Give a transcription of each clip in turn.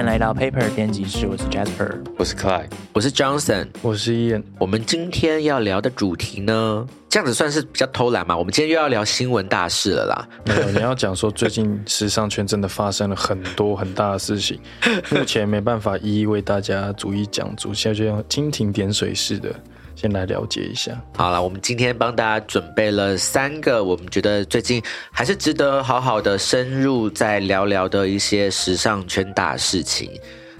欢迎来到 Paper 编辑室，我是 Jasper。我是 Clyde，我是 Johnson。我是 Ian。我们今天要聊的主题呢，这样子算是比较偷懒嘛？我们今天又要聊新闻大事了啦。没有，你要讲说最近时尚圈真的发生了很多很大的事情，目前没办法一一为大家逐一讲足，现在就像蜻蜓点水似的先来了解一下。好了，我们今天帮大家准备了三个我们觉得最近还是值得好好的深入再聊聊的一些时尚圈大事情。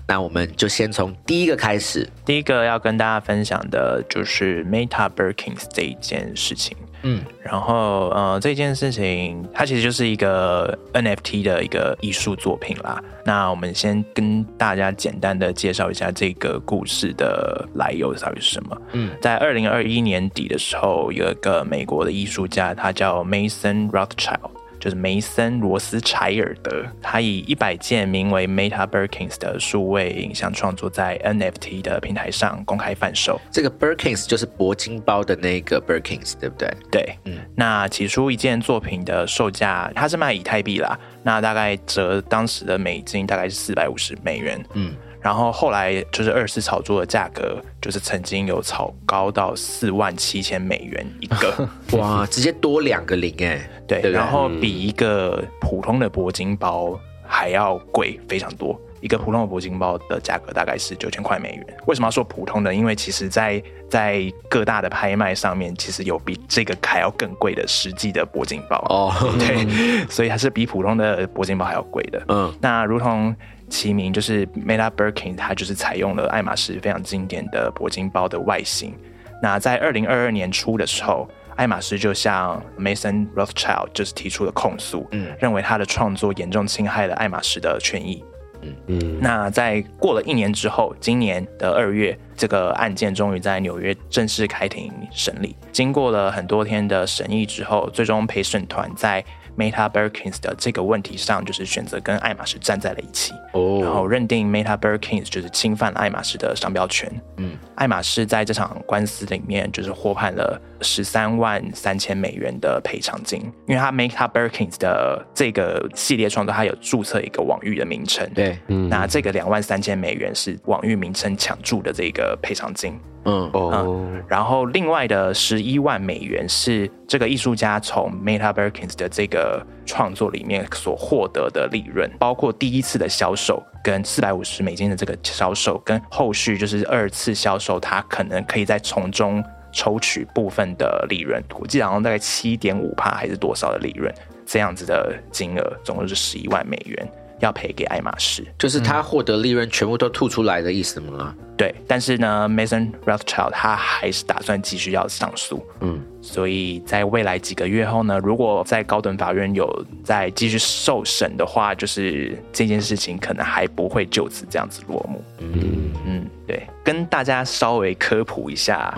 那我们就先从第一个开始。第一个要跟大家分享的就是 Meta Birkins 这一件事情。嗯，然后呃，这件事情它其实就是一个 NFT 的一个艺术作品啦。那我们先跟大家简单的介绍一下这个故事的来由到底是什么。嗯，在二零二一年底的时候，有一个美国的艺术家，他叫 Mason Rothschild。就是梅森罗斯柴尔德，他以一百件名为 Meta Birkins 的数位影像创作在 NFT 的平台上公开贩售。这个 Birkins 就是铂金包的那个 Birkins，对不对？对，嗯。那起初一件作品的售价，它是卖以太币啦，那大概折当时的美金大概是四百五十美元。嗯。然后后来就是二次炒作的价格，就是曾经有炒高到四万七千美元一个，哇，直接多两个零哎，对，然后比一个普通的铂金包还要贵非常多。一个普通的铂金包的价格大概是九千块美元。为什么要说普通的？因为其实，在在各大的拍卖上面，其实有比这个还要更贵的实际的铂金包哦，对，所以还是比普通的铂金包还要贵的。嗯，那如同。其名就是 Meta Birkin，它就是采用了爱马仕非常经典的铂金包的外形。那在二零二二年初的时候，爱马仕就向 Mason Rothschild 就是提出了控诉，嗯，认为他的创作严重侵害了爱马仕的权益。嗯嗯。那在过了一年之后，今年的二月，这个案件终于在纽约正式开庭审理。经过了很多天的审议之后，最终陪审团在。Meta Birkins 的这个问题上，就是选择跟爱马仕站在了一起，然后认定 Meta Birkins 就是侵犯了爱马仕的商标权。嗯，爱马仕在这场官司里面就是获判了十三万三千美元的赔偿金，因为他 Make Up Birkins 的这个系列创作，它有注册一个网域的名称。对，那这个两万三千美元是网域名称抢注的这个赔偿金。嗯。哦，然后另外的十一万美元是这个艺术家从 Meta Birkins 的这个创作里面所获得的利润，包括第一次的销售跟四百五十美金的这个销售，跟后续就是二次销售，他可能可以在从中抽取部分的利润，我记得好像大概七点五帕还是多少的利润，这样子的金额总共是十一万美元要赔给爱马仕，就是他获得利润全部都吐出来的意思吗？对，但是呢，Mason Rothschild 他还是打算继续要上诉。嗯。所以在未来几个月后呢，如果在高等法院有再继续受审的话，就是这件事情可能还不会就此这样子落幕。嗯嗯，对，跟大家稍微科普一下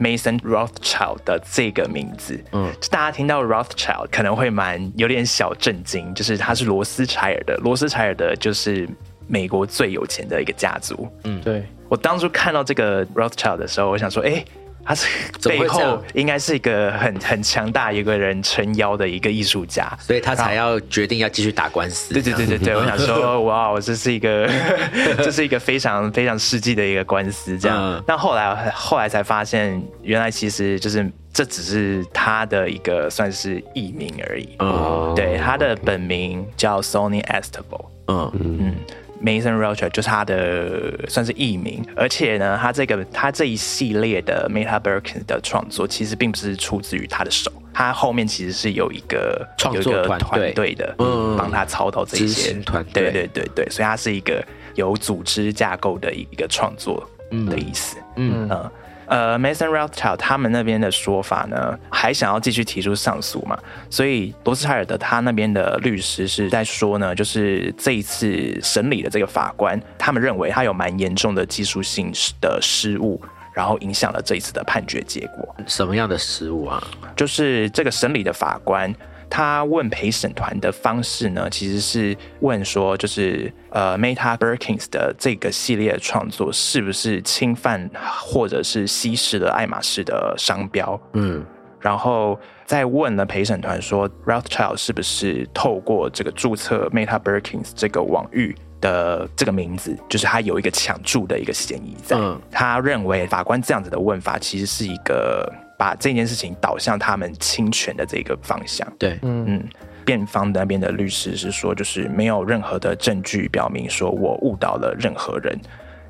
，Mason Rothschild 的这个名字。嗯，大家听到 Rothschild 可能会蛮有点小震惊，就是他是罗斯柴尔的，罗斯柴尔的就是美国最有钱的一个家族。嗯，对我当初看到这个 Rothschild 的时候，我想说，哎。他是 背后应该是一个很很强大一个人撑腰的一个艺术家，所以他才要决定要继续打官司。对对对对对，我想说，哇，这是一个 这是一个非常非常世纪的一个官司，这样。但后来后来才发现，原来其实就是这只是他的一个算是艺名而已。哦，对，他的本名叫 Sony Estable。嗯嗯。Mason Rothschild 就是他的算是艺名，而且呢，他这个他这一系列的 Meta Birkin 的创作其实并不是出自于他的手，他后面其实是有一个创作团队。的，嗯，帮他操刀这些。团队，对对对对，所以他是一个有组织架构的一个创作的意思，嗯。嗯。呃，Mason Rothschild 他们那边的说法呢，还想要继续提出上诉嘛？所以罗斯柴尔德他那边的律师是在说呢，就是这一次审理的这个法官，他们认为他有蛮严重的技术性的失误，然后影响了这一次的判决结果。什么样的失误啊？就是这个审理的法官。他问陪审团的方式呢，其实是问说，就是呃，Meta Birkins 的这个系列创作是不是侵犯或者是稀释了爱马仕的商标？嗯，然后再问了陪审团说，Rothschild 是不是透过这个注册 Meta Birkins 这个网域的这个名字，就是他有一个抢注的一个嫌疑在。嗯他认为法官这样子的问法，其实是一个把这件事情导向他们侵权的这个方向。对，嗯，辩方那边的律师是说，就是没有任何的证据表明说我误导了任何人。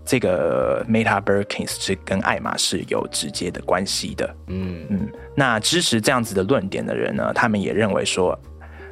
这个 Meta Birkins 是跟爱马仕有直接的关系的。嗯嗯，那支持这样子的论点的人呢，他们也认为说，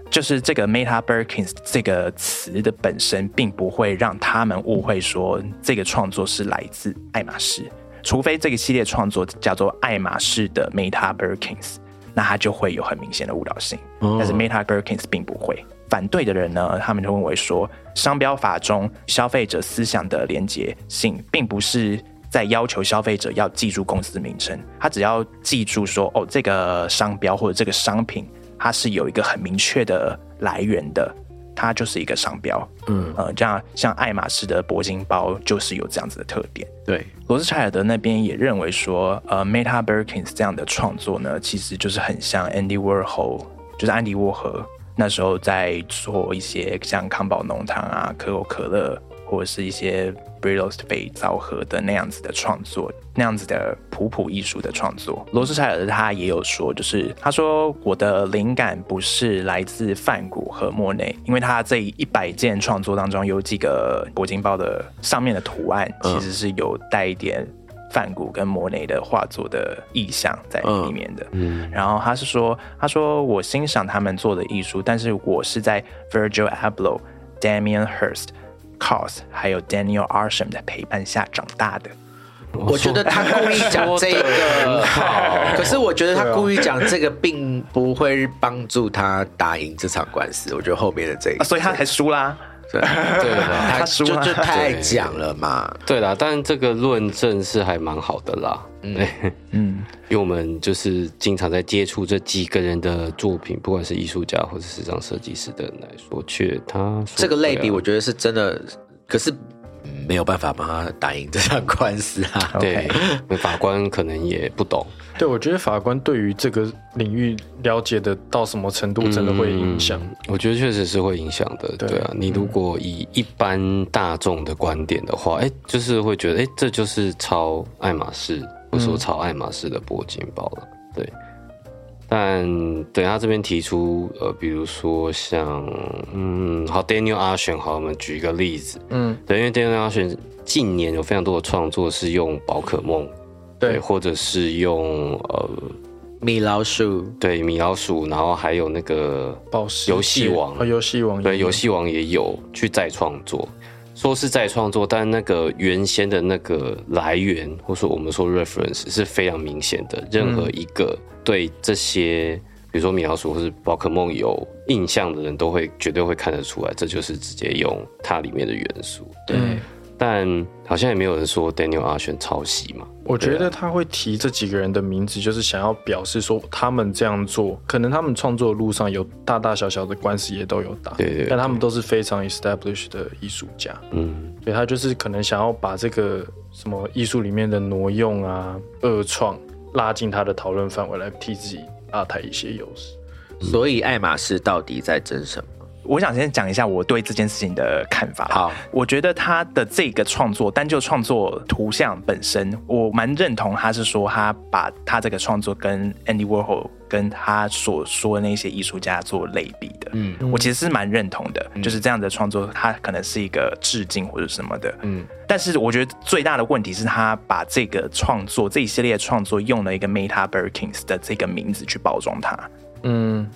就是这个 Meta Birkins 这个词的本身，并不会让他们误会说这个创作是来自爱马仕，除非这个系列创作叫做爱马仕的 Meta Birkins，那它就会有很明显的误导性。哦但是 Meta Birkins 并不会。反对的人呢，他们就认为说，商标法中消费者思想的连结性，并不是在要求消费者要记住公司名称，他只要记住说，哦，这个商标或者这个商品，它是有一个很明确的来源的，它就是一个商标。嗯，呃，这样像爱马仕的铂金包就是有这样子的特点。对，罗斯柴尔德那边也认为说，呃，Meta Birkins 这样的创作呢，其实就是很像 Andy Warhol，就是安迪沃荷那时候在做一些像康宝浓汤啊、可口可乐或者是一些 Brillos 肥皂盒的那样子的创作，那样子的普普艺术的创作。罗斯柴尔德他也有说，就是他说我的灵感不是来自梵谷和莫内，因为他这一百件创作当中有几个铂金包的上面的图案其实是有带一点梵谷跟莫内的画作的意象在里面的。嗯，然后他是说，他说我欣赏他们做的艺术，但是我是在 Virgil Abloh、Damien Hirst、Cos 还有 Daniel Arsham 的陪伴下长大的。我觉得他故意讲这个，可是我觉得他故意讲这个，并不会帮助他打赢这场官司。我觉得后面的这啊，个，所以他才输啦。对 对吧？他就太讲了嘛。对啦，但这个论证是还蛮好的啦。嗯，嗯，因为我们就是经常在接触这几个人的作品，不管是艺术家或者时尚设计师的人来说，却他说这个类比，我觉得是真的，可是嗯没有办法帮他打赢这场官司啊。对法官可能也不懂，对，我觉得法官对于这个领域了解的到什么程度，真的会影响。嗯我觉得确实是会影响的。对对啊，你如果以一般大众的观点的话，哎，就是会觉得，哎，这就是抄爱马仕，或者说抄爱马仕的铂金包了。对。但对他这边提出，呃，比如说像，嗯，好，Daniel Ashen，好，我们举一个例子，嗯，对，因为 Daniel Ashen 近年有非常多的创作是用宝可梦，对或者是用呃，米老鼠，对米老鼠，然后还有那个宝石游戏王游戏王对，游戏王也有去再创作，说是在创作，但那个原先的那个来源，或说我们说 reference 是非常明显的。任何一个对这些，比如说米老鼠或是宝可梦有印象的人，都会绝对会看得出来，这就是直接用它里面的元素。对，但好像也没有人说 Daniel 阿选抄袭嘛。我觉得他会提这几个人的名字，就是想要表示说他们这样做，可能他们创作的路上有大大小小的官司也都有打，对对对但他们都是非常 established 的艺术家，嗯，所以他就是可能想要把这个什么艺术里面的挪用啊、恶创拉进他的讨论范围，来替自己拉抬一些优势。所以爱马仕到底在争什么？我想先讲一下我对这件事情的看法。好，我觉得他的这个创作，单就创作图像本身，我蛮认同他是说他把他这个创作跟 Andy Warhol 跟他所说的那些艺术家做类比的。嗯我其实是蛮认同的，就是这样的创作，他可能是一个致敬或者什么的。嗯，但是我觉得最大的问题是他把这个创作这一系列创作用了一个 Meta Birkins 的这个名字去包装它。嗯，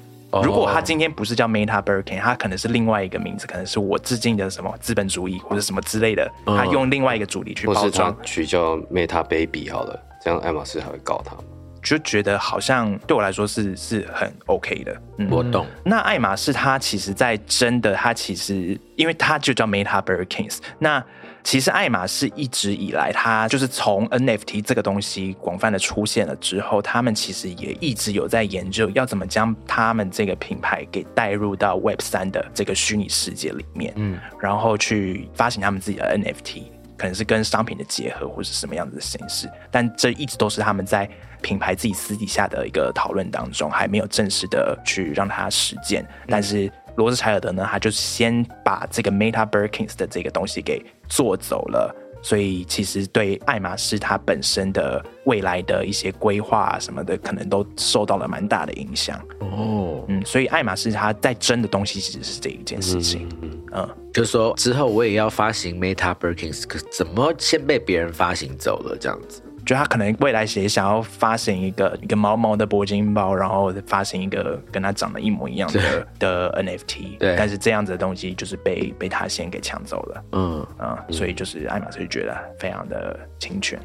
如果他今天不是叫 Meta Birkin，他可能是另外一个名字，可能是我致敬的什么资本主义或者什么之类的，嗯他用另外一个主题去包装，取叫 Meta Baby 好了，这样爱马仕还会告他吗？就觉得好像对我来说是是很 OK 的。嗯我懂。那爱马仕它其实，在真的，它其实因为它就叫 Meta Birkins，那其实爱马仕一直以来，它就是从 NFT 这个东西广泛的出现了之后，他们其实也一直有在研究要怎么将他们这个品牌给带入到 Web 三的这个虚拟世界里面，嗯，然后去发行他们自己的 NFT。可能是跟商品的结合，或是什么样子的形式，但这一直都是他们在品牌自己私底下的一个讨论当中，还没有正式的去让它实践。但是罗斯柴尔德呢，他就先把这个 Meta Birkins 的这个东西给做走了。所以其实对爱马仕它本身的未来的一些规划什么的，可能都受到了蛮大的影响。哦，嗯，所以爱马仕它在争的东西其实是这一件事情。嗯，就是说之后我也要发行 Meta Birkins，可怎么先被别人发行走了这样子？就他可能未来也想要发行一个一个毛毛的铂金包，然后发行一个跟他长得一模一样的的 NFT，对。但是这样子的东西就是被被他先给抢走了，嗯，啊、所以就是爱马仕就觉得非常的侵权，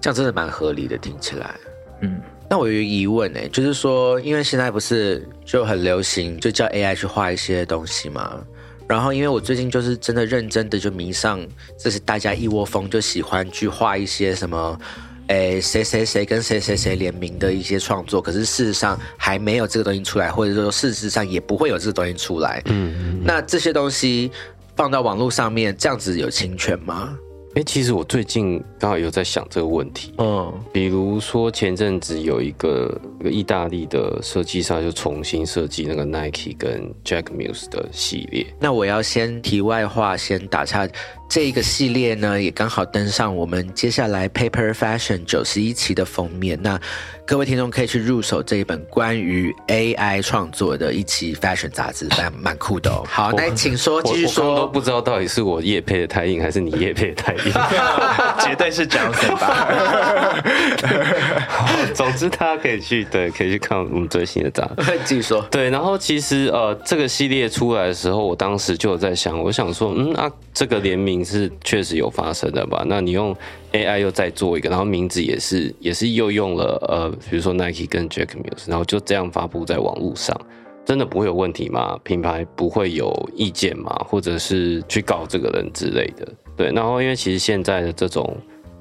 这样真的蛮合理的，听起来。嗯，那我有疑问呢、就是说，因为现在不是就很流行，就叫 AI 去画一些东西嘛。然后，因为我最近就是真的认真的就迷上，这是大家一窝蜂就喜欢去画一些什么，诶谁谁谁跟谁谁谁联名的一些创作，可是事实上还没有这个东西出来，或者说事实上也不会有这个东西出来。嗯，那这些东西放到网络上面，这样子有侵权吗？哎、其实我最近刚好有在想这个问题。嗯，比如说前阵子有一个一个意大利的设计师就重新设计那个 Nike 跟 Jack Muse 的系列，那我要先题外话，先打岔。这一个系列呢，也刚好登上我们接下来 Paper Fashion 九十一期的封面。那各位听众可以去入手这一本关于 AI 创作的一期 Fashion 杂志，蛮蛮酷的哦。好，那请说，继续说我刚刚都。不知道到底是我叶配的太硬还是你叶配的太硬。绝对是 Johnson 吧？总之，大家可以去对，可以去看我们最新的杂志。继续说。对，然后其实呃，这个系列出来的时候，我当时就有在想，我想说，嗯啊，这个联名是确实有发生的吧？那你用 AI 又再做一个，然后名字也是也是又用了呃，比如说 Nike 跟 Jack Muse，然后就这样发布在网络上，真的不会有问题吗？品牌不会有意见吗？或者是去告这个人之类的？对，然后因为其实现在的这种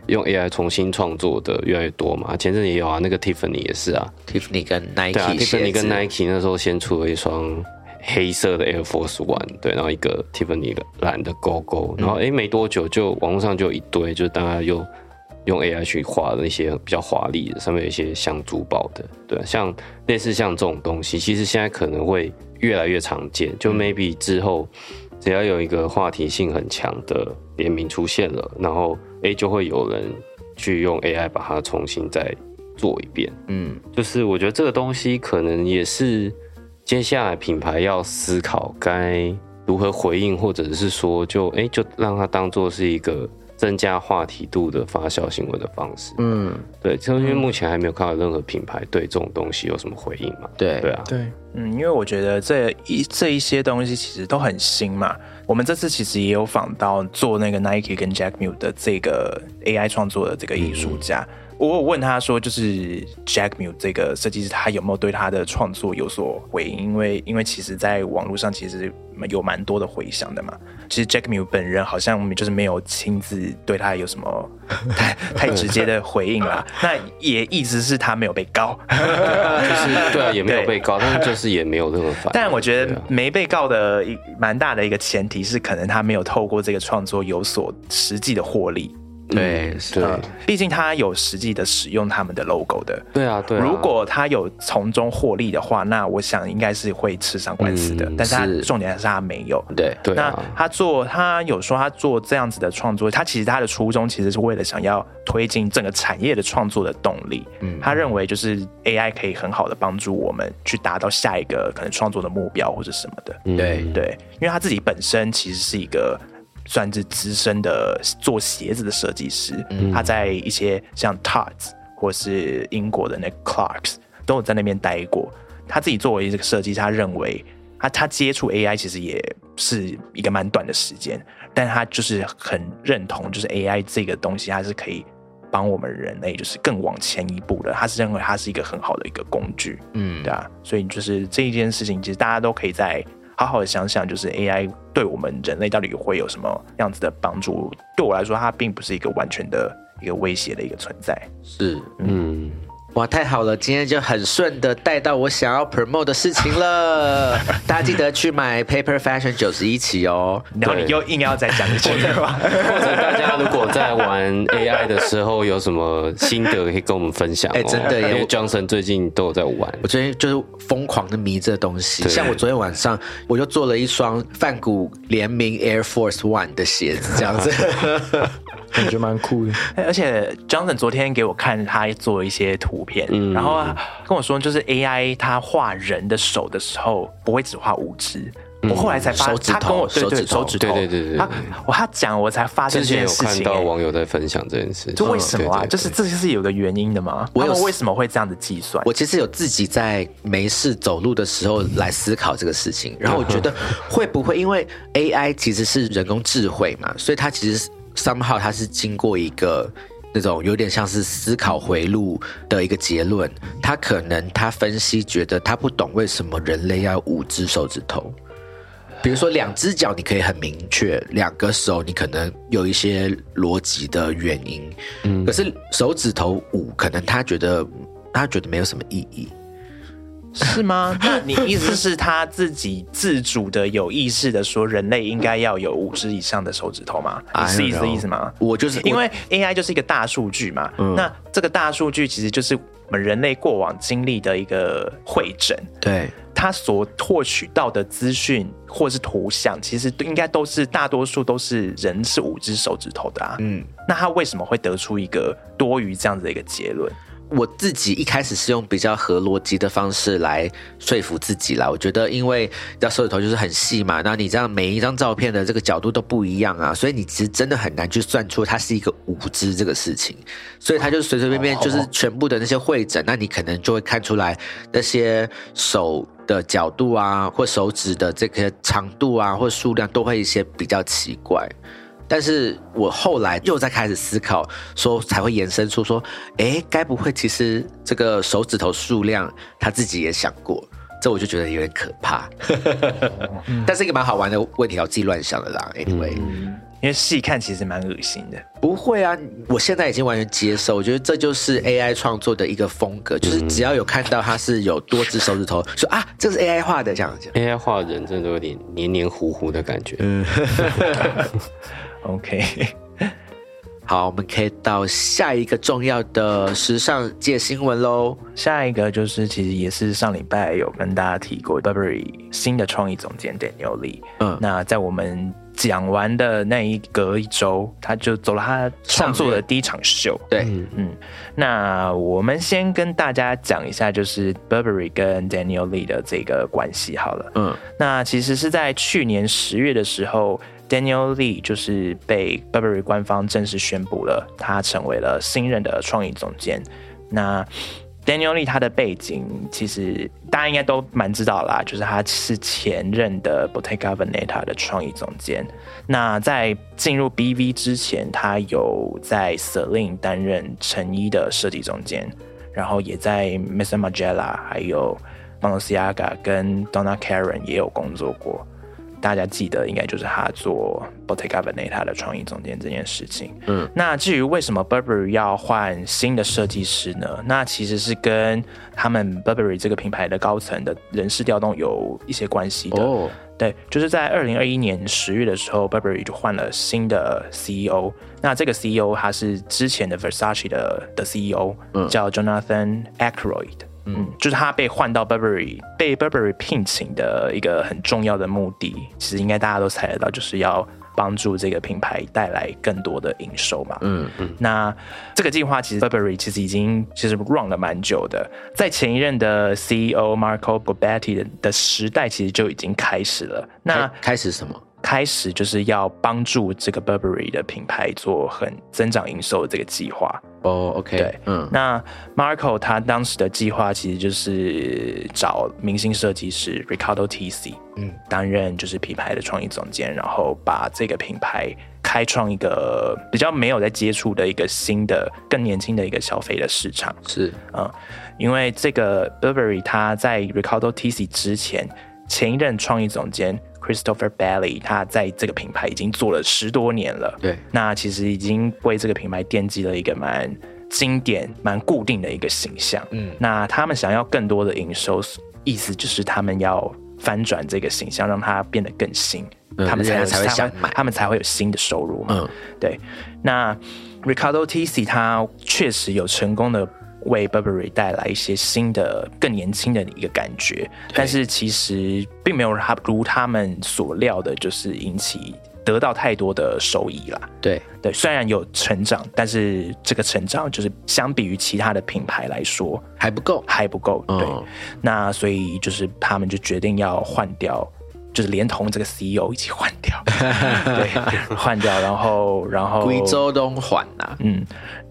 用 AI 重新创作的越来越多嘛，前阵也有啊，那个 Tiffany 也是啊，Tiffany 跟对啊 Nike 鞋，Tiffany 跟 Nike 那时候先出了一双黑色的 Air Force One，对，然后一个 Tiffany 的蓝的勾勾，然后诶没多久就网络上就有一堆，就是大家又用 AI 去画的那些比较华丽的，上面有一些像珠宝的，对啊，像类似像这种东西，其实现在可能会越来越常见，就 maybe 之后只要有一个话题性很强的联名出现了，然后诶就会有人去用 AI 把它重新再做一遍。嗯，就是我觉得这个东西可能也是接下来品牌要思考该如何回应，或者是说就哎、就让它当做是一个增加话题度的发酵新闻的方式。嗯，对，就因为目前还没有看到任何品牌对这种东西有什么回应嘛。对对啊，对，嗯，因为我觉得这一这一些东西其实都很新嘛。我们这次其实也有访到做那个 Nike 跟 Jack Muse 的这个 AI 创作的这个艺术家。我有问他说，就是 Jack Muse 这个设计师，他有没有对他的创作有所回应？因为因为其实，在网络上其实有蛮多的回响的嘛。其实 Jack Muse 本人好像就是没有亲自对他有什么太太直接的回应啦。那也一直是他没有被告。就是对啊，也没有被告，但是就是也没有任何反应。但我觉得没被告的一蛮大的一个前提是，可能他没有透过这个创作有所实际的获利。对嗯对呃毕竟他有实际的使用他们的 logo 的。对啊，对啊。如果他有从中获利的话，那我想应该是会吃上官司的。嗯但是他是重点是他没有。对，那对啊，他做，他有说他做这样子的创作，他其实他的初衷其实是为了想要推进整个产业的创作的动力。嗯他认为就是 AI 可以很好的帮助我们去达到下一个可能创作的目标或者什么的。嗯对对，因为他自己本身其实是一个算是资深的做鞋子的设计师，他在一些像 Tod's 或是英国的那 Clarks 都有在那边待过。他自己作为这个设计师，他认为他他接触 AI 其实也是一个蛮短的时间，但他就是很认同，就是 AI 这个东西，它是可以帮我们人类就是更往前一步的。他是认为它是一个很好的一个工具。嗯对啊，所以就是这一件事情，其实大家都可以再好好的想想，就是 AI 对我们人类到底会有什么样子的帮助？对我来说，它并不是一个完全的一个威胁的一个存在。是，嗯，哇，太好了！今天就很顺的带到我想要 promote 的事情了。大家记得去买 Paper Fashion 九十一期哦。然后你又硬要再讲一句话，或者大家如果在玩 AI 的时候有什么心得，可以跟我们分享、哦。哎真的耶因为 Johnson 最近都有在玩。我最近就是疯狂的迷这东西，像我昨天晚上我就做了一双梵谷联名 Air Force One 的鞋子，这样子。感觉蛮酷的。而且 Johnson 昨天给我看他做一些图片，嗯然后跟我说，就是 AI 他画人的手的时候，不会只画五只。我后来才发，手指头他跟我对对手指头手指，对对对对对他我他讲我才发现之前有这件事情、看到欸。网友在分享这件事，就为什么啊？就是这是有个原因的嘛？我们为什么会这样子计算？我其实有自己在没事走路的时候来思考这个事情，然后我觉得会不会因为 AI 其实是人工智慧嘛，所以它其实 somehow 它是经过一个。那种有点像是思考回路的一个结论，他可能他分析觉得他不懂为什么人类要五只手指头，比如说两只脚你可以很明确，两个手你可能有一些逻辑的原因，嗯，可是手指头五可能他觉得他觉得没有什么意义，是吗？那你意思是他自己自主的、有意识的说，人类应该要有五只以上的手指头吗？你是意思意思吗？我就是因为 AI 就是一个大数据嘛，那这个大数据其实就是我们人类过往经历的一个会诊，对他所获取到的资讯或是图像，其实应该都是大多数都是人是五只手指头的啊。嗯，那他为什么会得出一个多余这样子的一个结论？我自己一开始是用比较合逻辑的方式来说服自己啦。我觉得，因为要手指头就是很细嘛，那你这样每一张照片的这个角度都不一样啊，所以你其实真的很难去算出它是一个五只这个事情。所以它就随随便便就是全部的那些会诊，那你可能就会看出来那些手的角度啊，或手指的这个长度啊，或数量都会一些比较奇怪。但是我后来又在开始思考，说才会延伸出说，哎，该不会其实这个手指头数量他自己也想过？这我就觉得有点可怕，但是一个蛮好玩的问题，我自己乱想的啦。Anyway，、因为细看其实蛮恶心的。不会啊，我现在已经完全接受，我觉得这就是 AI 创作的一个风格，就是只要有看到它是有多只手指头，说啊，这是 AI 画的这样子。AI 画人真的都有点黏黏糊糊的感觉。OK，好，我们可以到下一个重要的时尚界新闻喽。下一个就是其实也是上礼拜有跟大家提过，Burberry 新的创意总监 Daniel Lee。嗯那在我们讲完的那一隔一周，他就走了他创作的第一场秀。对，嗯，那我们先跟大家讲一下，就是 Burberry 跟 Daniel Lee 的这个关系好了。嗯那其实是在去年十月的时候，Daniel Lee 就是被 Burberry 官方正式宣布了，他成为了新任的创意总监。那 Daniel Lee 他的背景其实大家应该都蛮知道啦，就是他是前任的 Bottega Veneta 的创意总监。那在进入 BV 之前，他有在 Celine 担任成衣的设计总监，然后也在 Mr. Magella 还有 Balenciaga 跟 Donna Karen 也有工作过。大家记得应该就是他做 Bottega Veneta 的创意总监这件事情。嗯，那至于为什么 Burberry 要换新的设计师呢？那其实是跟他们 Burberry 这个品牌的高层的人事调动有一些关系的。哦，对，就是在二零二一年十月的时候，Burberry 就换了新的 CEO。那这个 CEO 他是之前的 Versace 的的 CEO，、嗯叫 Jonathan Ackroyd。嗯，就是他被换到 Burberry，被 Burberry 聘请的一个很重要的目的，其实应该大家都猜得到，就是要帮助这个品牌带来更多的营收嘛。嗯嗯，那这个计划其实 Burberry 其实已经其实 run 了蛮久的，在前一任的 CEO Marco Bobetti 的的时代，其实就已经开始了。那开开始什么？开始就是要帮助这个 Burberry 的品牌做很增长营收的这个计划。哦，OK，对嗯那 Marco 他当时的计划其实就是找明星设计师 Ricardo Tisci，嗯，担任就是品牌的创意总监，然后把这个品牌开创一个比较没有在接触的一个新的、更年轻的一个消费的市场。是嗯，因为这个 Burberry 他在 Ricardo Tisci 之前，前一任创意总监 Christopher Bailey 他在这个品牌已经做了十多年了。对，那其实已经为这个品牌奠基了一个蛮经典、蛮固定的一个形象。嗯，那他们想要更多的营收，意思就是他们要翻转这个形象，让它变得更新，他们才人才会想买他们才会有新的收入嘛。嗯，对。那 Ricardo Tisci 他确实有成功的为 Burberry 带来一些新的、更年轻的一个感觉，但是其实并没有他如他们所料的，就是引起得到太多的收益啦。对，对，虽然有成长，但是这个成长就是相比于其他的品牌来说还不够。还不够。对，嗯那所以就是他们就决定要换掉，就是连同这个 CEO 一起换掉，对，换掉，然后然后贵州东换呐，嗯，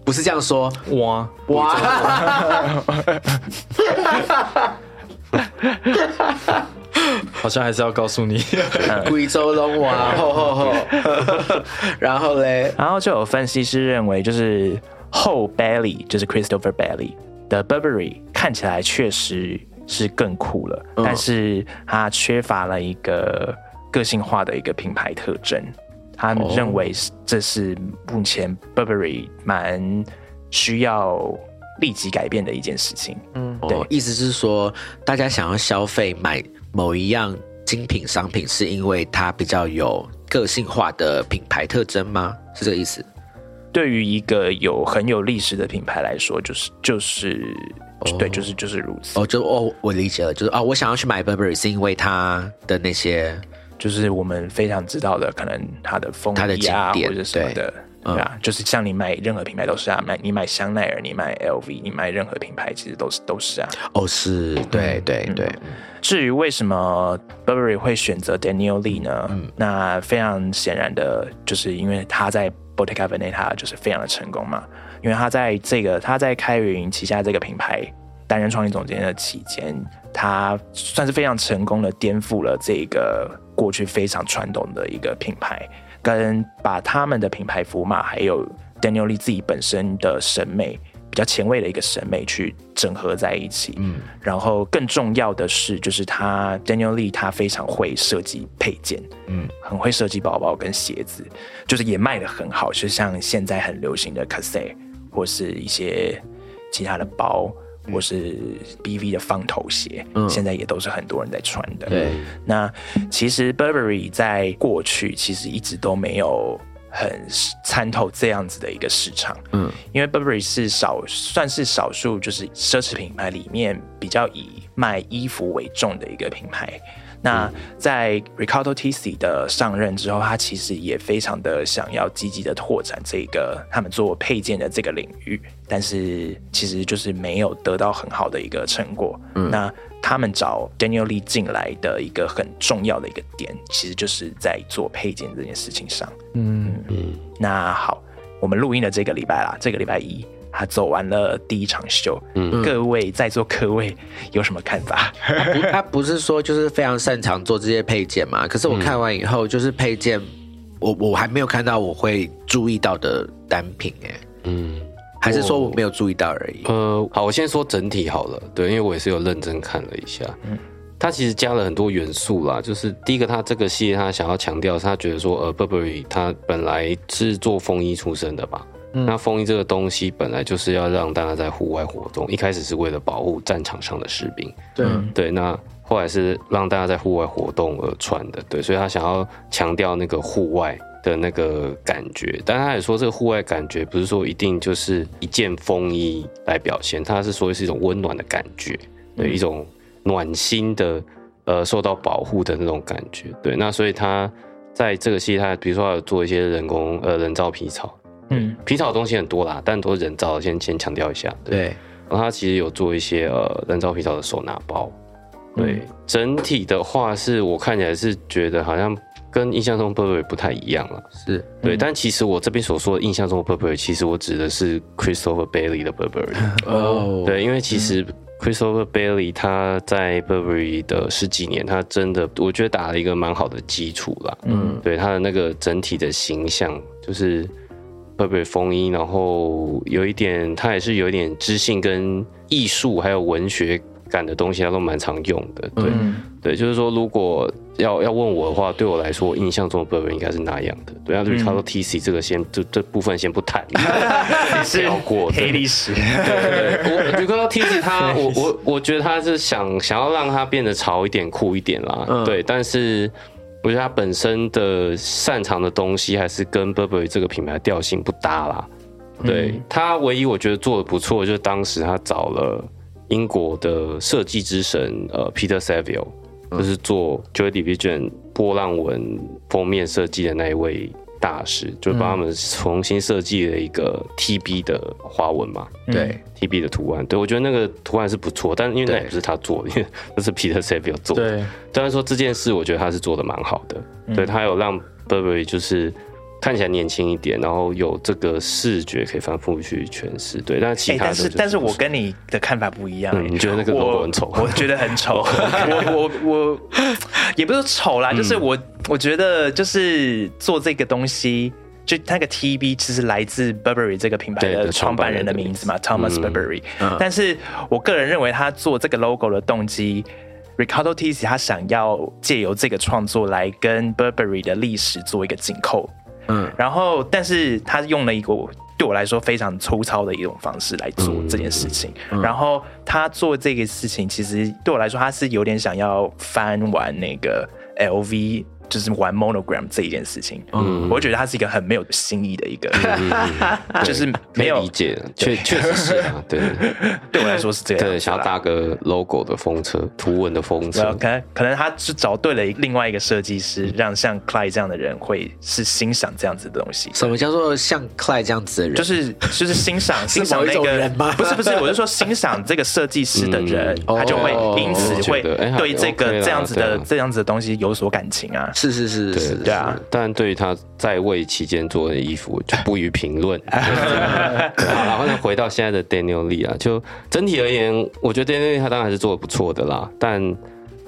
不是这样说，哇，哇，好像还是要告诉你，贵州龙哇，吼吼吼，然后嘞，然后就有分析师认为，就是后 Bailey 就是 Christopher Bailey 的 Burberry 看起来确实是更酷了，但是它缺乏了一个个性化的一个品牌特征。他们认为是这是目前 Burberry 蛮需要立即改变的一件事情。嗯，对哦，意思是说，大家想要消费买某一样精品商品，是因为它比较有个性化的品牌特征吗？是这个意思？对于一个有很有历史的品牌来说，就是就是、对，就是就是如此。哦，就哦，我理解了，就是啊、我想要去买 Burberry 是因为它的那些就是我们非常知道的，可能它的风它的衣啊，或者什么的，对啊，就是像你买任何品牌都是啊，买你买香奈儿，你买 LV，你买任何品牌其实都是都是啊。哦，是对对对，至于为什么 Burberry 会选择 Daniel Lee 呢？那非常显然的，就是因为他在 Bottega Veneta 就是非常的成功嘛，因为他在这个他在开云旗下这个品牌担任创意总监的期间，他算是非常成功的颠覆了这个过去非常传统的一个品牌，跟把他们的品牌符码还有 Daniel Lee 自己本身的审美。比较前卫的一个审美去整合在一起，嗯，然后更重要的是，就是他 Daniel Lee 他非常会设计配件，嗯，很会设计包包跟鞋子，就是也卖的很好，就像现在很流行的 c a s e 或是一些其他的包，或是 BV 的方头鞋，嗯现在也都是很多人在穿的。对，那其实 Burberry 在过去其实一直都没有很参透这样子的一个市场，嗯，因为 Burberry 是少算是少数就是奢侈品牌里面比较以卖衣服为重的一个品牌。那在 Ricardo Tisci 的上任之后，他其实也非常的想要积极的拓展这个他们做配件的这个领域，但是其实就是没有得到很好的一个成果。嗯那他们找 Daniel Lee 进来的一个很重要的一个点，其实就是在做配件这件事情上。嗯嗯，那好，我们录音的这个礼拜啦，这个礼拜一，他走完了第一场秀。嗯，各位在座各位有什么看法？不，他不是说就是非常擅长做这些配件嘛？可是我看完以后，就是配件，我我还没有看到我会注意到的单品，哎，嗯，还是说我没有注意到而已？呃，好，我先说整体好了，对，因为我也是有认真看了一下，嗯，它其实加了很多元素啦，就是第一个，他这个系列它想要强调，是他觉得说，呃，Burberry 他本来是做风衣出身的吧，那风衣这个东西本来就是要让大家在户外活动，一开始是为了保护战场上的士兵，对，对，那后来是让大家在户外活动而穿的，对，所以他想要强调那个户外的那个感觉，但他也说这个户外感觉不是说一定就是一件风衣来表现，他是说是一种温暖的感觉，对，一种暖心的，呃，受到保护的那种感觉，对，那所以他在这个系列，他比如说他有做一些人工呃人造皮草，嗯，皮草的东西很多啦，但都是人造的，先先强调一下，对。对，然后他其实有做一些呃人造皮草的手拿包，对，嗯。整体的话是我看起来是觉得好像跟印象中 Burberry 不太一样了，是。对，但其实我这边所说的印象中的 Burberry，其实我指的是 Christopher Bailey 的 Burberry，哦，对，因为其实 Christopher Bailey 他在 Burberry 的十几年，他真的我觉得打了一个蛮好的基础啦，嗯，对，他的那个整体的形象就是 Burberry 风衣，然后有一点，他也是有一点知性跟艺术还有文学感的东西，它都蛮常用的。对、嗯。对，就是说，如果要要问我的话，对我来说，印象中的 Burberry 应该是哪样的。对啊，Ricardo TC 这个先这这部分先不谈，是跳过黑历史，对，我 Ricardo TC 他，我我我觉得他是想想要让它变得潮一点、酷一点啦。嗯。对，但是我觉得他本身的擅长的东西还是跟 Burberry 这个品牌调性不搭啦。对他唯一我觉得做的不错，就是当时他找了英国的设计之神呃 Peter Saville，就是做 Joy Division 波浪纹封面设计的那一位大师，就帮他们重新设计了一个 TB 的花纹嘛。对，TB 的图案，对我觉得那个图案是不错，但因为那也不是他做的，因为 那是 Peter Saville 做的。对，虽然说这件事，我觉得他是做的蛮好的，嗯。对他有让 Burberry 就是看起来年轻一点，然后有这个视觉可以反复去诠释，对。但其哎、他的、但是但是我跟你的看法不一样、你觉得那个 logo 很丑我觉得很丑。我我我也不是丑啦，就是我我觉得就是做这个东西。就那个 TB 其实来自 Burberry 这个品牌对的的创办人的名字嘛名，Thomas 嗯 Burberry。嗯但是我个人认为他做这个 logo 的动机，Ricardo Tisci 他想要借由这个创作来跟 Burberry 的历史做一个紧扣。嗯然后，但是他用了一个对我来说非常粗糙的一种方式来做这件事情。然后他做这个事情，其实对我来说，他是有点想要翻完那个 LV。就是玩 monogram 这一件事情，嗯，我觉得他是一个很没有新意的一个，就是没有理解的，确确实是啊，对对我来说是这样。对，想要搭个 logo 的风车，图文的风车然后，可能可能他是找对了另外一个设计师，让像 Clyde 这样的人会是欣赏这样子的东西。什么叫做像 Clyde 这样子的人？就是就是欣赏 欣赏那个人吗不是不是，我是说欣赏这个设计师的人，嗯他就会因此会对这 OK 啦个这样子的这样子的东西有所感情啊。是是是是，对啊，但对于他在位期间做的衣服，就不予评论。好然后呢，回到现在的 Daniel Lee 啊，就整体而言，我觉得 Daniel Lee 他当然还是做的不错的啦，但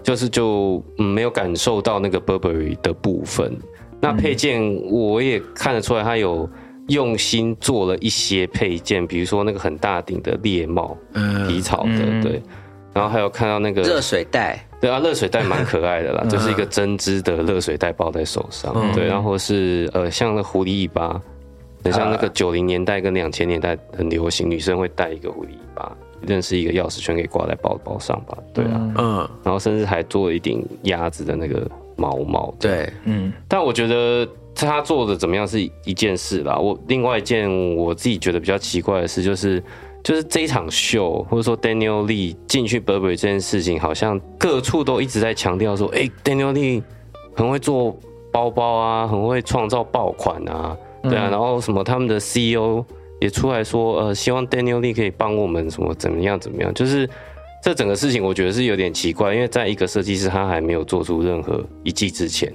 就是就、嗯、没有感受到那个 Burberry 的部分。那配件我也看得出来，他有用心做了一些配件，比如说那个很大顶的猎帽，皮草的，嗯对。然后还有看到那个热水袋，对啊，热水袋蛮可爱的啦，就是一个针织的热水袋抱在手上，对，然后是呃像那狐狸尾巴，很像那个九零年代跟两千年代很流行，女生会戴一个狐狸尾巴，认识一个钥匙圈可以挂在包包上吧，对啊，嗯，然后甚至还做了一顶鸭子的那个毛毛，对，嗯，但我觉得他做的怎么样是一件事啦。我另外一件我自己觉得比较奇怪的事，就是就是这一场秀，或者说 Daniel Lee 进去 Burberry 这件事情，好像各处都一直在强调说，哎、d a n i e l Lee 很会做包包啊，很会创造爆款啊，对啊，然后什么他们的 CEO 也出来说，呃，希望 Daniel Lee 可以帮我们什么怎么样怎么样，就是。这整个事情我觉得是有点奇怪，因为在一个设计师他还没有做出任何一季之前，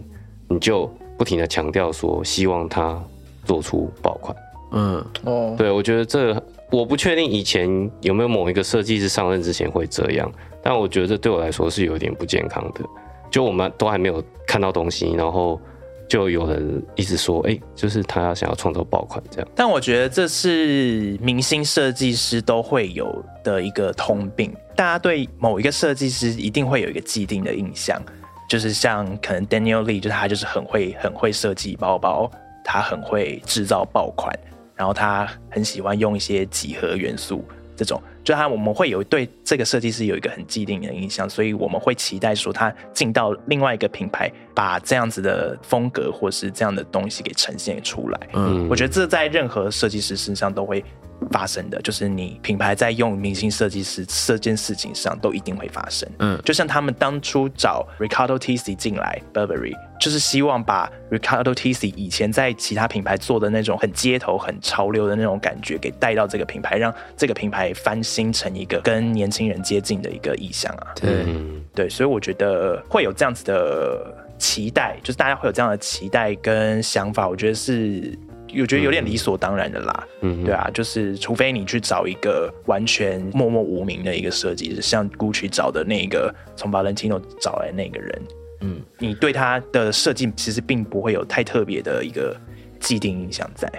你就不停的强调说希望他做出爆款。嗯，哦，对我觉得这我不确定以前有没有某一个设计师上任之前会这样，但我觉得这对我来说是有点不健康的。就我们都还没有看到东西，然后就有人一直说，哎、就是他要想要创造爆款这样。但我觉得这是明星设计师都会有的一个通病，大家对某一个设计师一定会有一个既定的印象，就是像可能 Daniel Lee，就是他就是很会很会设计包包，他很会制造爆款，然后他很喜欢用一些几何元素这种，就他我们会有对这个设计师有一个很既定的印象，所以我们会期待说他进到另外一个品牌，把这样子的风格或是这样的东西给呈现出来。嗯我觉得这在任何设计师身上都会发生的，就是你品牌在用明星设计师这件事情上都一定会发生。嗯就像他们当初找 Ricardo Tisci 进来 Burberry，就是希望把 Ricardo Tisci 以前在其他品牌做的那种很街头、很潮流的那种感觉，给带到这个品牌，让这个品牌翻新成一个跟年轻人接近的一个意向啊。对，嗯，对，所以我觉得会有这样子的期待，就是大家会有这样的期待跟想法，我觉得是。我觉得有点理所当然的啦，嗯对啊，就是除非你去找一个完全默默无名的一个设计师，像 Gucci 找的那个从 Valentino 找来那个人，嗯，你对他的设计其实并不会有太特别的一个既定印象在，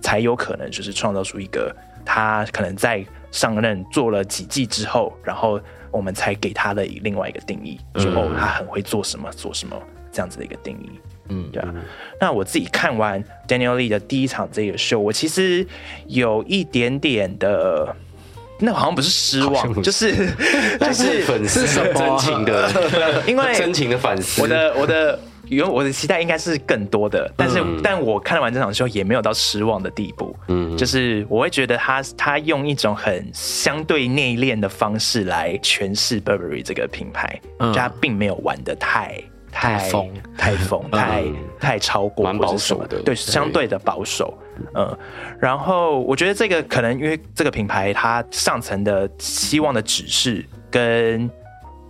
才有可能就是创造出一个他可能在上任做了几季之后，然后我们才给他的另外一个定义，说哦，他很会做什么做什么这样子的一个定义。嗯，对啊。那我自己看完 Daniel Lee 的第一场这个秀，我其实有一点点的，那好像不是失望，就是 就是粉丝是真情的，因为真情的反思。我的我的原我的期待应该是更多的，但是、嗯但我看完这场秀也没有到失望的地步。嗯就是我会觉得他他用一种很相对内敛的方式来诠释 Burberry 这个品牌，嗯就他并没有玩的太。太疯。太疯，太太超过，蛮保守的。对，相对的保守，嗯。然后我觉得这个可能因为这个品牌它上层的希望的指示跟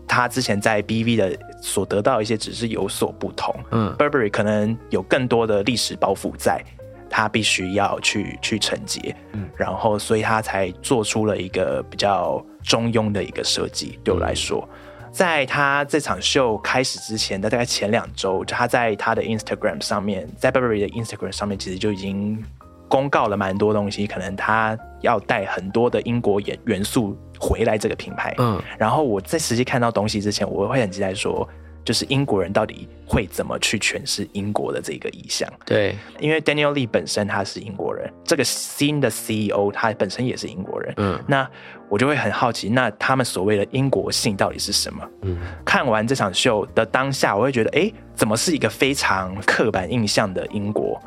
他之前在 BV 的所得到一些指示有所不同。嗯。Burberry 可能有更多的历史包袱在，他必须要去去承接，嗯。然后所以他才做出了一个比较中庸的一个设计。对我来说，在他这场秀开始之前的大概前两周，他在他的 Instagram 上面，在 Burberry 的 Instagram 上面，其实就已经公告了蛮多东西，可能他要带很多的英国元元素回来这个品牌。嗯然后我在实际看到东西之前，我会很期待说，就是英国人到底会怎么去诠释英国的这个意象。对，因为 Daniel Lee 本身他是英国人，这个新的 CEO 他本身也是英国人，嗯那我就会很好奇，那他们所谓的英国性到底是什么？嗯看完这场秀的当下，我会觉得，哎，怎么是一个非常刻板印象的英国？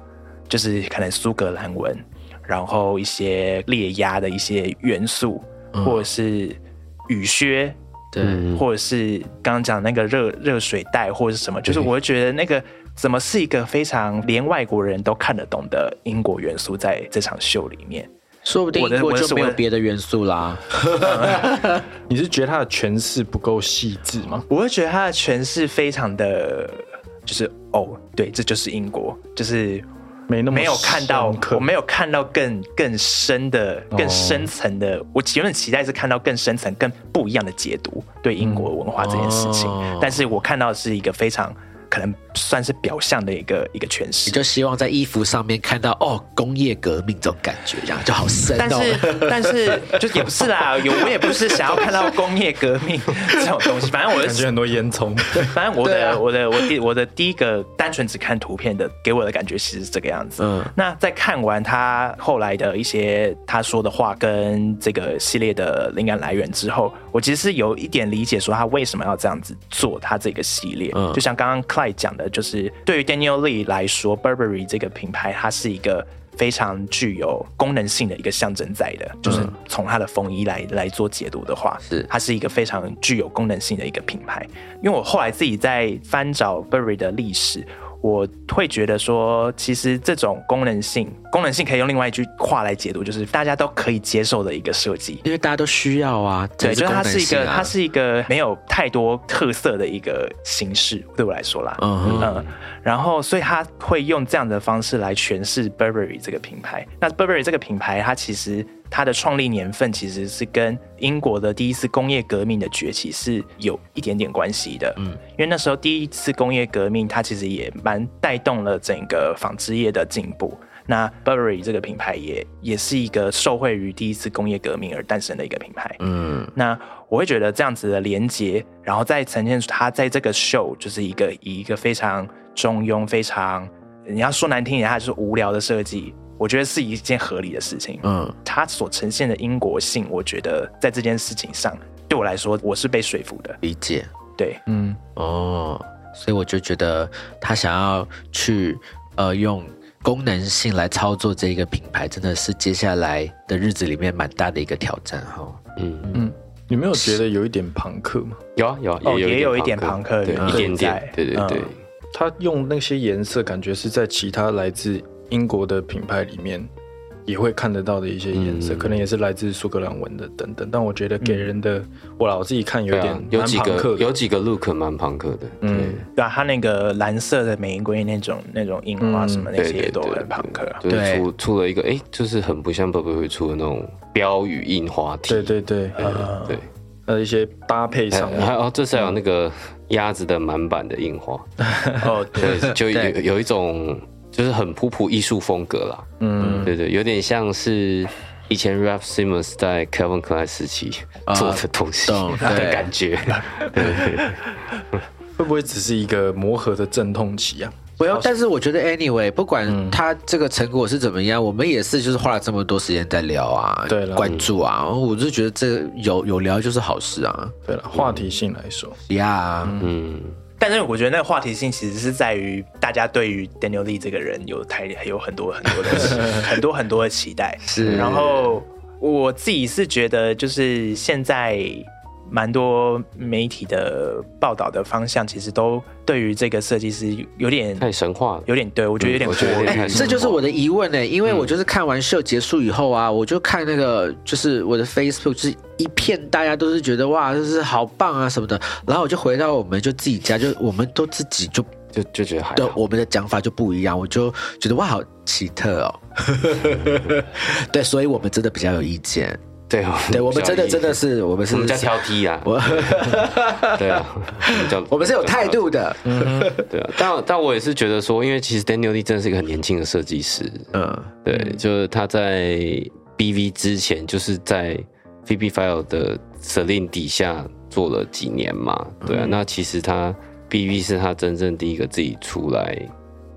就是可能苏格兰文，然后一些猎鸭的一些元素，或者是雨靴，对，嗯或者是刚刚讲那个热热水袋或者是什么，就是我会觉得那个怎么是一个非常连外国人都看得懂的英国元素在这场秀里面。说不定我的英国就没有别的元素啦。你是觉得他的诠释不够细致吗？我会觉得它的诠释非常的，就是哦，对，这就是英国，就是没那么没有看到我没有看到更更深的、更深层的。我原本期待是看到更深层、更不一样的解读对英国文化这件事情，哦。但是我看到的是一个非常可能算是表象的一个一个诠释你。就希望在衣服上面看到哦，工业革命这种感觉，这样就好深但哦。是但是 就也不是啦，有我也不是想要看到工业革命 这种东西，反正我的感觉很多烟囱。反正我的、啊我的我第我的第一个单纯只看图片的，给我的感觉其实是这个样子。嗯那在看完他后来的一些他说的话跟这个系列的灵感来源之后，我其实是有一点理解说他为什么要这样子做他这个系列。嗯就像刚刚 Clyde 讲的，就是对于 Daniel Lee 来说，Burberry 这个品牌它是一个。非常具有功能性的一个象征在的，就是从它的风衣来来做解读的话，是它是一个非常具有功能性的一个品牌。因为我后来自己在翻找 Burberry 的历史，我会觉得说，其实这种功能性，功能性可以用另外一句话来解读，就是大家都可以接受的一个设计。因为大家都需要啊，对，就是它是一个，它是一个没有太多特色的一个形式，对我来说啦。嗯哼嗯，然后所以他会用这样的方式来诠释 Burberry 这个品牌。那 Burberry 这个品牌，它其实它的创立年份其实是跟英国的第一次工业革命的崛起是有一点点关系的。嗯，因为那时候第一次工业革命，它其实也蛮带动了整个纺织业的进步。那 Burberry 这个品牌也也是一个受惠于第一次工业革命而诞生的一个品牌。嗯那我会觉得这样子的连接，然后再呈现出它在这个秀就是一个以一个非常中庸、非常你要说难听一点，它就是无聊的设计，我觉得是一件合理的事情。嗯，它所呈现的因果性，我觉得在这件事情上，对我来说我是被说服的。理解。对，嗯，哦，所以我就觉得他想要去呃用功能性来操作这个品牌，真的是接下来的日子里面蛮大的一个挑战哈。嗯。嗯，你没有觉得有一点朋克吗？有啊有啊，哦也有一点点朋克一点点，对对对。嗯，他用那些颜色，感觉是在其他来自英国的品牌里面也会看得到的一些颜色，嗯。可能也是来自苏格兰文的等等。但我觉得给人的，我老我自己看有点，蛮有几个朋克的。有几个 look 蛮朋克的，嗯。对。对啊，它那个蓝色的玫瑰那种那种印花嗯。什么那对对些也都对很朋克。就是对出出了一个哎，就是很不像 Burberry 会出的那种标语印花体，对对对，对。对，呃一些搭配上面还有哦，这次还有那个鸭子的满版的印花，哦，对，对，就有对有一种就是很普普艺术风格啦，嗯，对对，有点像是以前 Ralph Simmons 在 Kevin Klein 时期做的东西懂的对。感觉。会不会只是一个磨合的阵痛期啊？不要，但是我觉得 anyway，不管嗯。他这个成果是怎么样，我们也是就是花了这么多时间在聊啊，对了关注啊，我就觉得这有有聊就是好事啊，对了，话题性来说，呀、嗯，但是我觉得那个话题性其实是在于大家对于 Daniel Lee 这个人有太有很多很多的 很多很多的期待。是然后我自己是觉得，就是现在蛮多媒体的报道的方向，其实都对于这个设计师有点太神话了。有点对我觉得有点嗯我觉得这就是我的疑问呢、因为我就是看完秀结束以后啊，我就看那个就是我的 Facebook，就是一片大家都是觉得哇，就是好棒啊什么的，然后我就回到我们就自己家，就我们都自己就就就觉得还对。我们的讲法就不一样，我就觉得哇，好奇特哦。对，所以我们真的比较有意见。对，对我们真的真的是我们是我们叫挑剔啊。我 对啊，我们叫 我们是有态。度的。对啊，但但我也是觉得说，因为其实 Daniel Lee 真的是一个很年轻的设计师。嗯对，就是他在 BV 之前，就是在 VB File 的 Celine 底下做了几年嘛。对啊，那其实他 BV 是他真正第一个自己出来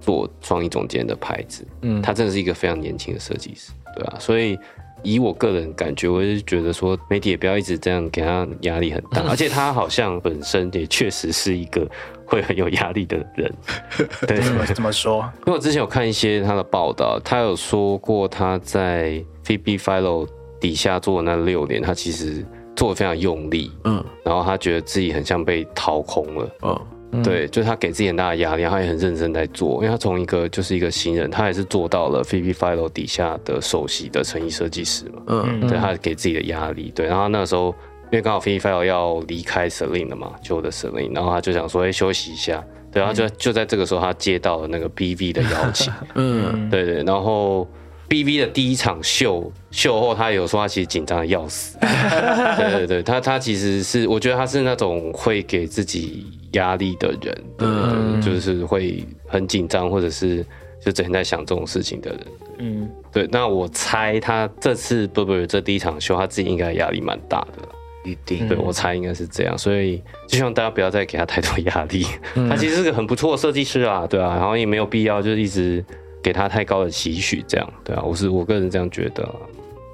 做创意总监的牌子。嗯，他真的是一个非常年轻的设计师，对啊，所以以我个人感觉，我是觉得说媒体也不要一直这样给他压力很大，而且他好像本身也确实是一个会很有压力的人，对。怎么说？因为我之前有看一些他的报道，他有说过他在 VB Philo 底下做的那六年，他其实做的非常用力，嗯然后他觉得自己很像被掏空了。哦对，就是他给自己很大的压力，他也很认真在做，因为他从一个就是一个新人，他也是做到了 VB Philo 底下的首席的成衣设计师嘛，嗯。对他给自己的压力，对，然后那个时候因为刚好 VB Philo 要离开 Celine 了嘛，旧的 Celine，然后他就想说，哎、休息一下，对，然后就、就在这个时候，他接到了那个 BV 的邀请，嗯。对对，然后 BV 的第一场秀秀后，他有说他其实紧张的要死。对对对，他他其实是，我觉得他是那种会给自己压力的人，嗯，就是会很紧张，或者是就整天在想这种事情的人。嗯，对，那我猜他这次 Burberry 这第一场秀，他自己应该压力蛮大的。一定对我猜应该是这样，所以就希望大家不要再给他太多压力。他其实是个很不错的设计师啊，对啊，然后也没有必要就是一直给他太高的期许，这样对啊，我是我个人这样觉得啊，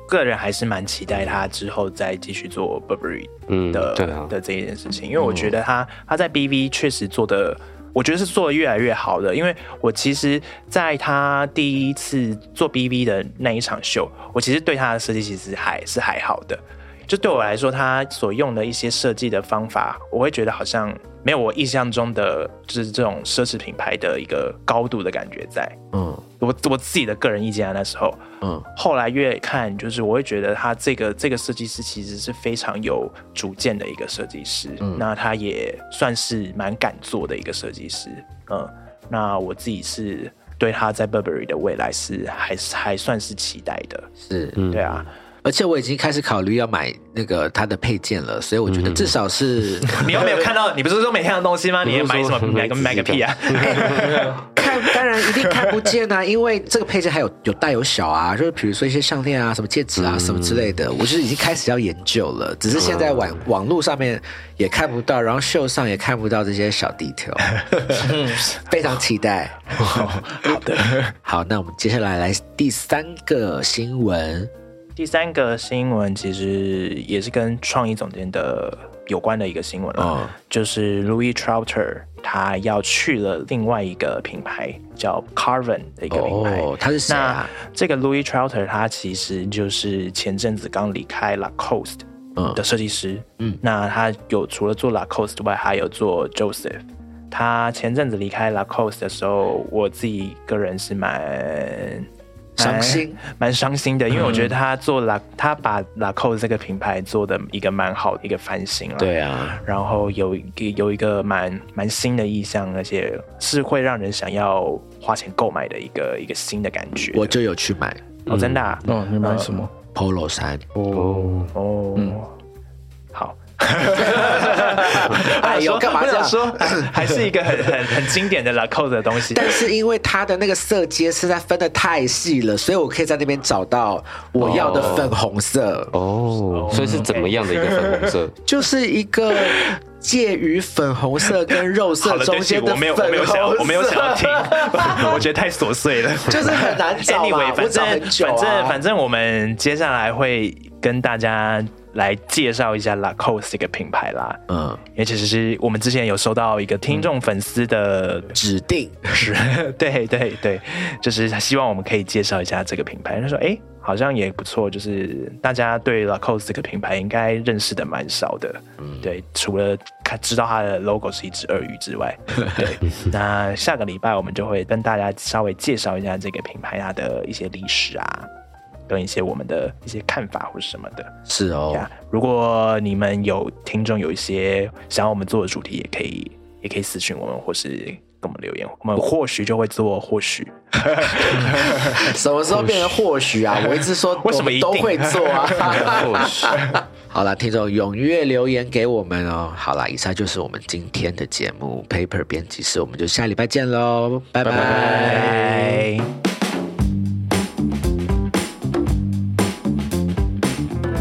个人还是蛮期待他之后再继续做 Burberry 嗯，的、的这一件事情，因为我觉得他他在 BV 确实做的，我觉得是做的越来越好的。因为我其实在他第一次做 BV 的那一场秀，我其实对他的设计其实还是还好的。就对我来说，他所用的一些设计的方法，我会觉得好像没有我印象中的，就是这种奢侈品牌的一个高度的感觉在。嗯。我我自己的个人意见啊，那时候，嗯。后来越看，就是我会觉得他这个这个设计师其实是非常有主见的一个设计师，嗯。那他也算是蛮敢做的一个设计师，嗯，那我自己是对他在 Burberry 的未来是还是还算是期待的，是，对啊，而且我已经开始考虑要买那个它的配件了，所以我觉得至少是 你有没有看到？你不是说每天的东西吗？你也买什么？买个买个屁啊！看，当然一定看不见啊，因为这个配件还有有大有小啊，就是比如说一些项链啊、什么戒指啊、什么之类的，我就是已经开始要研究了，只是现在网网络上面也看不到，然后秀上也看不到这些小 detail，非常期待。好的，好，那我们接下来来第三个新闻，第三个新闻其实也是跟创意总监的有关的一个新闻了，哦就是 Louis Trouter 他要去了另外一个品牌叫 Carven 的一个品牌。哦，他是谁啊？那这个 Louis Trouter 他其实就是前阵子刚离开 Lacoste 嗯的设计师，嗯那他有除了做 Lacoste 外，还有做 Joseph。他前阵子离开 Lacoste 的时候，我自己个人是蛮伤心，蛮伤心的，因为我觉得他做 La，他把 Lacoste 这个品牌做的一个蛮好的一个翻新了。对啊，然后有一个有一个蛮蛮新的意向，而且是会让人想要花钱购买的一个一个新的感觉。我就有去买。哦，真的、啊、哦，你买什么？polo 衫。哦，哦，好，哎 哎呦，干嘛这样？说，还是一个很很很经典的 Lacoste 的东西。但是因为它的那个色阶实在分的太细了，所以我可以在那边找到我要的粉红色，哦，所以是怎么样的一个粉红色？就是一个介于粉红色跟肉色中间的我没有，我没有想要，我没有想要听，我觉得太琐碎了。就是很难找嘛 Anyway，我反正找很久啊反正反正我们接下来会跟大家来介绍一下 Lacoste 这个品牌啦。嗯，因为其实是我们之前有收到一个听众粉丝的指定是，对对对，就是希望我们可以介绍一下这个品牌。他说，哎，好像也不错，就是大家对 Lacoste 这个品牌应该认识的蛮少的。嗯对，除了看知道它的 logo 是一只鳄鱼之外，对。那下个礼拜我们就会跟大家稍微介绍一下这个品牌它的一些历史啊。跟一些我们的一些看法或是什么的是哦呀。如果你们有听众有一些想要我们做的主题，也可以也可以私信我们，或是跟我们留言，我们或许就会做，或许 什么时候变成或许啊？我一直说 为什么都会做啊？或许好了，听众踊跃留言给我们哦。好了，以上就是我们今天的节目 Paper 编辑室，我们就下礼拜见喽，拜拜拜。